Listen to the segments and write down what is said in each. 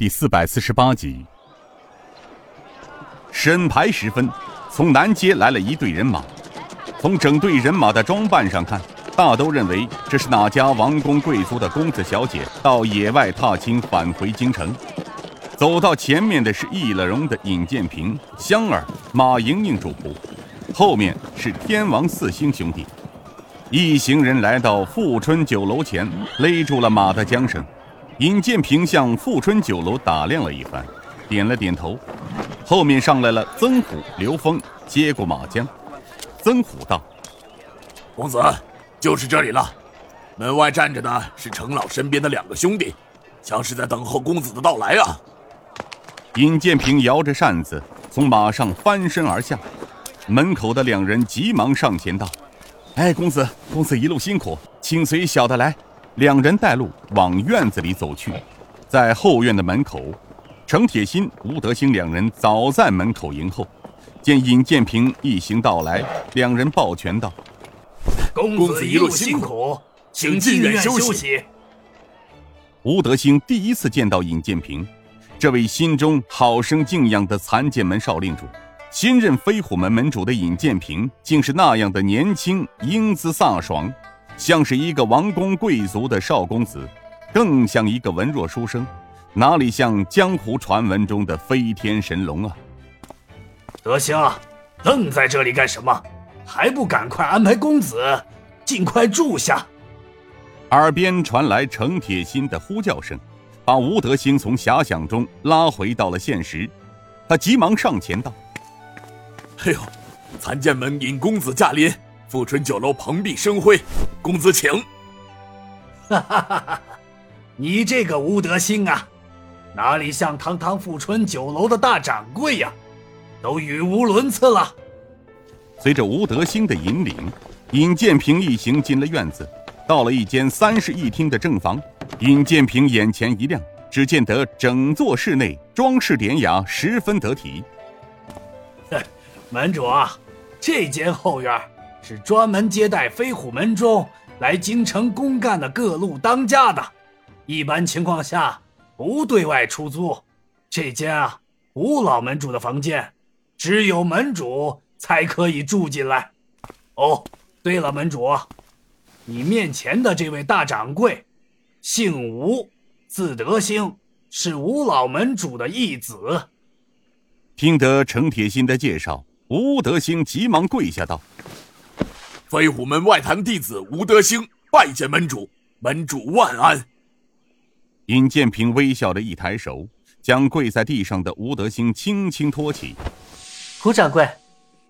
第四百四十八集。审牌时分，从南街来了一队人马。从整队人马的装扮上看，大都认为这是哪家王公贵族的公子小姐到野外踏青返回京城。走到前面的是易了容的尹建平、香儿、马莹莹主仆，后面是天王四星兄弟。一行人来到富春酒楼前，勒住了马的缰绳。尹建平向富春酒楼打量了一番，点了点头。后面上来了曾虎、刘峰，接过马缰。曾虎道：“公子，就是这里了。门外站着的是程老身边的两个兄弟，像是在等候公子的到来啊。”尹建平摇着扇子从马上翻身而下，门口的两人急忙上前道。哎，公子，公子一路辛苦，请随小的来。两人带路往院子里走去，在后院的门口，程铁心、吴德兴两人早在门口迎候。见尹建平一行到来，两人抱拳道：“公子一路辛苦，请进院休息。”吴德兴第一次见到尹建平，这位心中好生敬仰的残剑门少令主。新任飞虎门门主的尹建平，竟是那样的年轻、英姿飒爽，像是一个王公贵族的少公子，更像一个文弱书生，哪里像江湖传闻中的飞天神龙啊！德兴，愣在这里干什么？还不赶快安排公子尽快住下！耳边传来程铁心的呼叫声，把吴德兴从遐想中拉回到了现实。他急忙上前道。哎呦，参见门尹公子驾临，富春酒楼蓬荜生辉，公子请。哈哈哈哈你这个吴德兴啊，哪里像堂堂富春酒楼的大掌柜呀，都语无伦次了。随着吴德兴的引领，尹建平一行进了院子，到了一间三室一厅的正房。尹建平眼前一亮，只见得整座室内装饰典雅，十分得体。门主啊，这间后院是专门接待飞虎门中来京城公干的各路当家的，一般情况下不对外出租。这间啊，吴老门主的房间，只有门主才可以住进来。哦，对了，门主，你面前的这位大掌柜，姓吴，字德兴，是吴老门主的义子。听得程铁心的介绍。吴德兴急忙跪下道：“飞虎门外堂弟子吴德兴拜见门主，门主万安。”尹建平微笑的一抬手，将跪在地上的吴德兴轻轻托起。胡掌柜，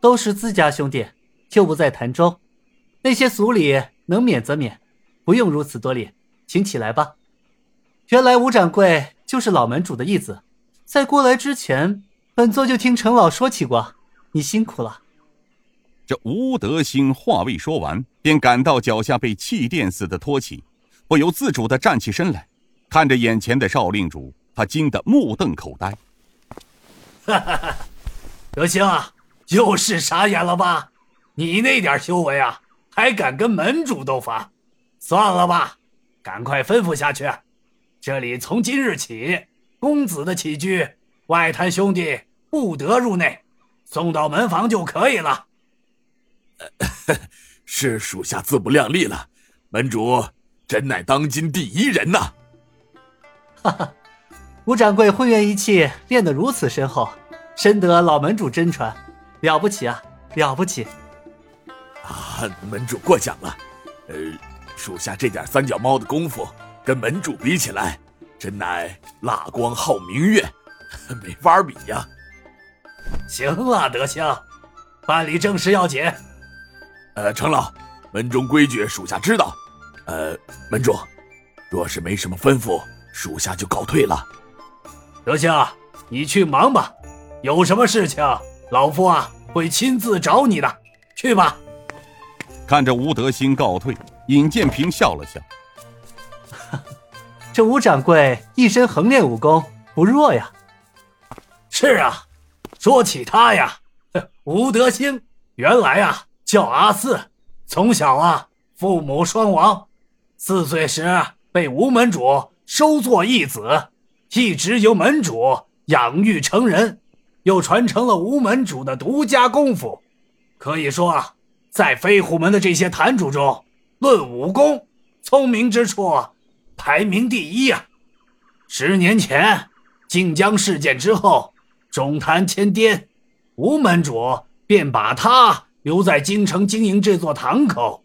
都是自家兄弟，就不在潭州。那些俗礼能免则免，不用如此多礼，请起来吧。原来吴掌柜就是老门主的义子，在过来之前，本座就听程老说起过。你辛苦了。这吴德兴话未说完，便感到脚下被气垫似的托起，不由自主的站起身来，看着眼前的少令主，他惊得目瞪口呆。哈哈哈！德兴啊，又是傻眼了吧？你那点修为啊，还敢跟门主斗法？算了吧，赶快吩咐下去。这里从今日起，公子的起居，外滩兄弟不得入内。送到门房就可以了。是属下自不量力了，门主真乃当今第一人呐！哈哈，吴掌柜混元一气练得如此深厚，深得老门主真传，了不起啊，了不起！啊，门主过奖了。呃，属下这点三脚猫的功夫，跟门主比起来，真乃蜡光照明月，没法比呀。行了，德兴，办理正事要紧。呃，程老，门中规矩属下知道。呃，门主，若是没什么吩咐，属下就告退了。德兴，你去忙吧，有什么事情，老夫啊会亲自找你的。去吧。看着吴德兴告退，尹建平笑了笑。这吴掌柜一身横练武功，不弱呀。是啊。说起他呀，吴德兴原来啊叫阿四，从小啊父母双亡，四岁时被吴门主收作义子，一直由门主养育成人，又传承了吴门主的独家功夫。可以说啊，在飞虎门的这些坛主中，论武功、聪明之处，排名第一呀。十年前靖江事件之后，中坛迁颠，吴门主便把他留在京城经营这座堂口。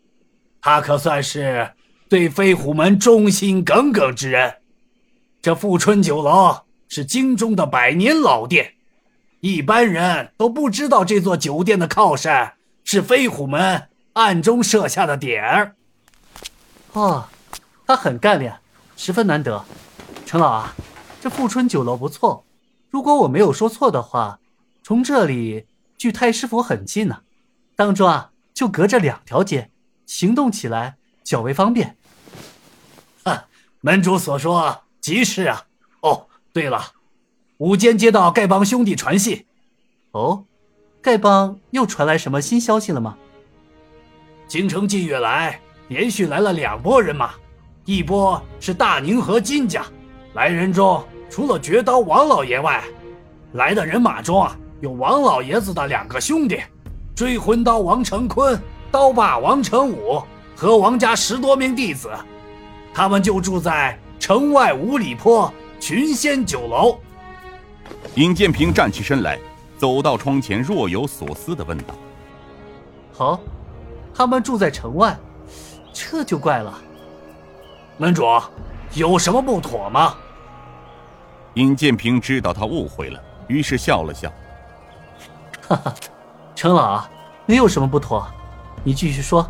他可算是对飞虎门忠心耿耿之人。这富春酒楼是京中的百年老店，一般人都不知道这座酒店的靠山是飞虎门暗中设下的点儿。哦，他很干练，十分难得。陈老啊，这富春酒楼不错。如果我没有说错的话，从这里距太师府很近呢，当中啊就隔着两条街。行动起来较为方便。哈，门主所说极是啊。哦，对了，午间接到丐帮兄弟传信。哦，丐帮又传来什么新消息了吗？京城近月来连续来了两拨人马，一波是大宁河金家，来人中除了绝刀王老爷外，来的人马中啊有王老爷子的两个兄弟，追魂刀王成坤。刀霸王成武和王家十多名弟子，他们就住在城外五里坡群仙酒楼。尹建平站起身来，走到窗前，若有所思的问道：“好，他们住在城外，这就怪了。门主，有什么不妥吗？”尹建平知道他误会了，于是笑了笑：“哈哈，程老，没有什么不妥。”你继续说。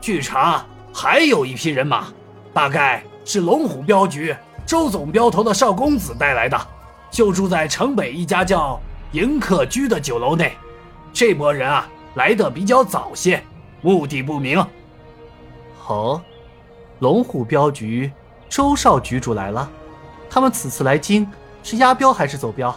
据查，还有一批人马，大概是龙虎镖局周总镖头的少公子带来的，就住在城北一家叫迎客居的酒楼内。这波人啊，来的比较早些，目的不明。哦，龙虎镖局周少局主来了，他们此次来京是押镖还是走镖？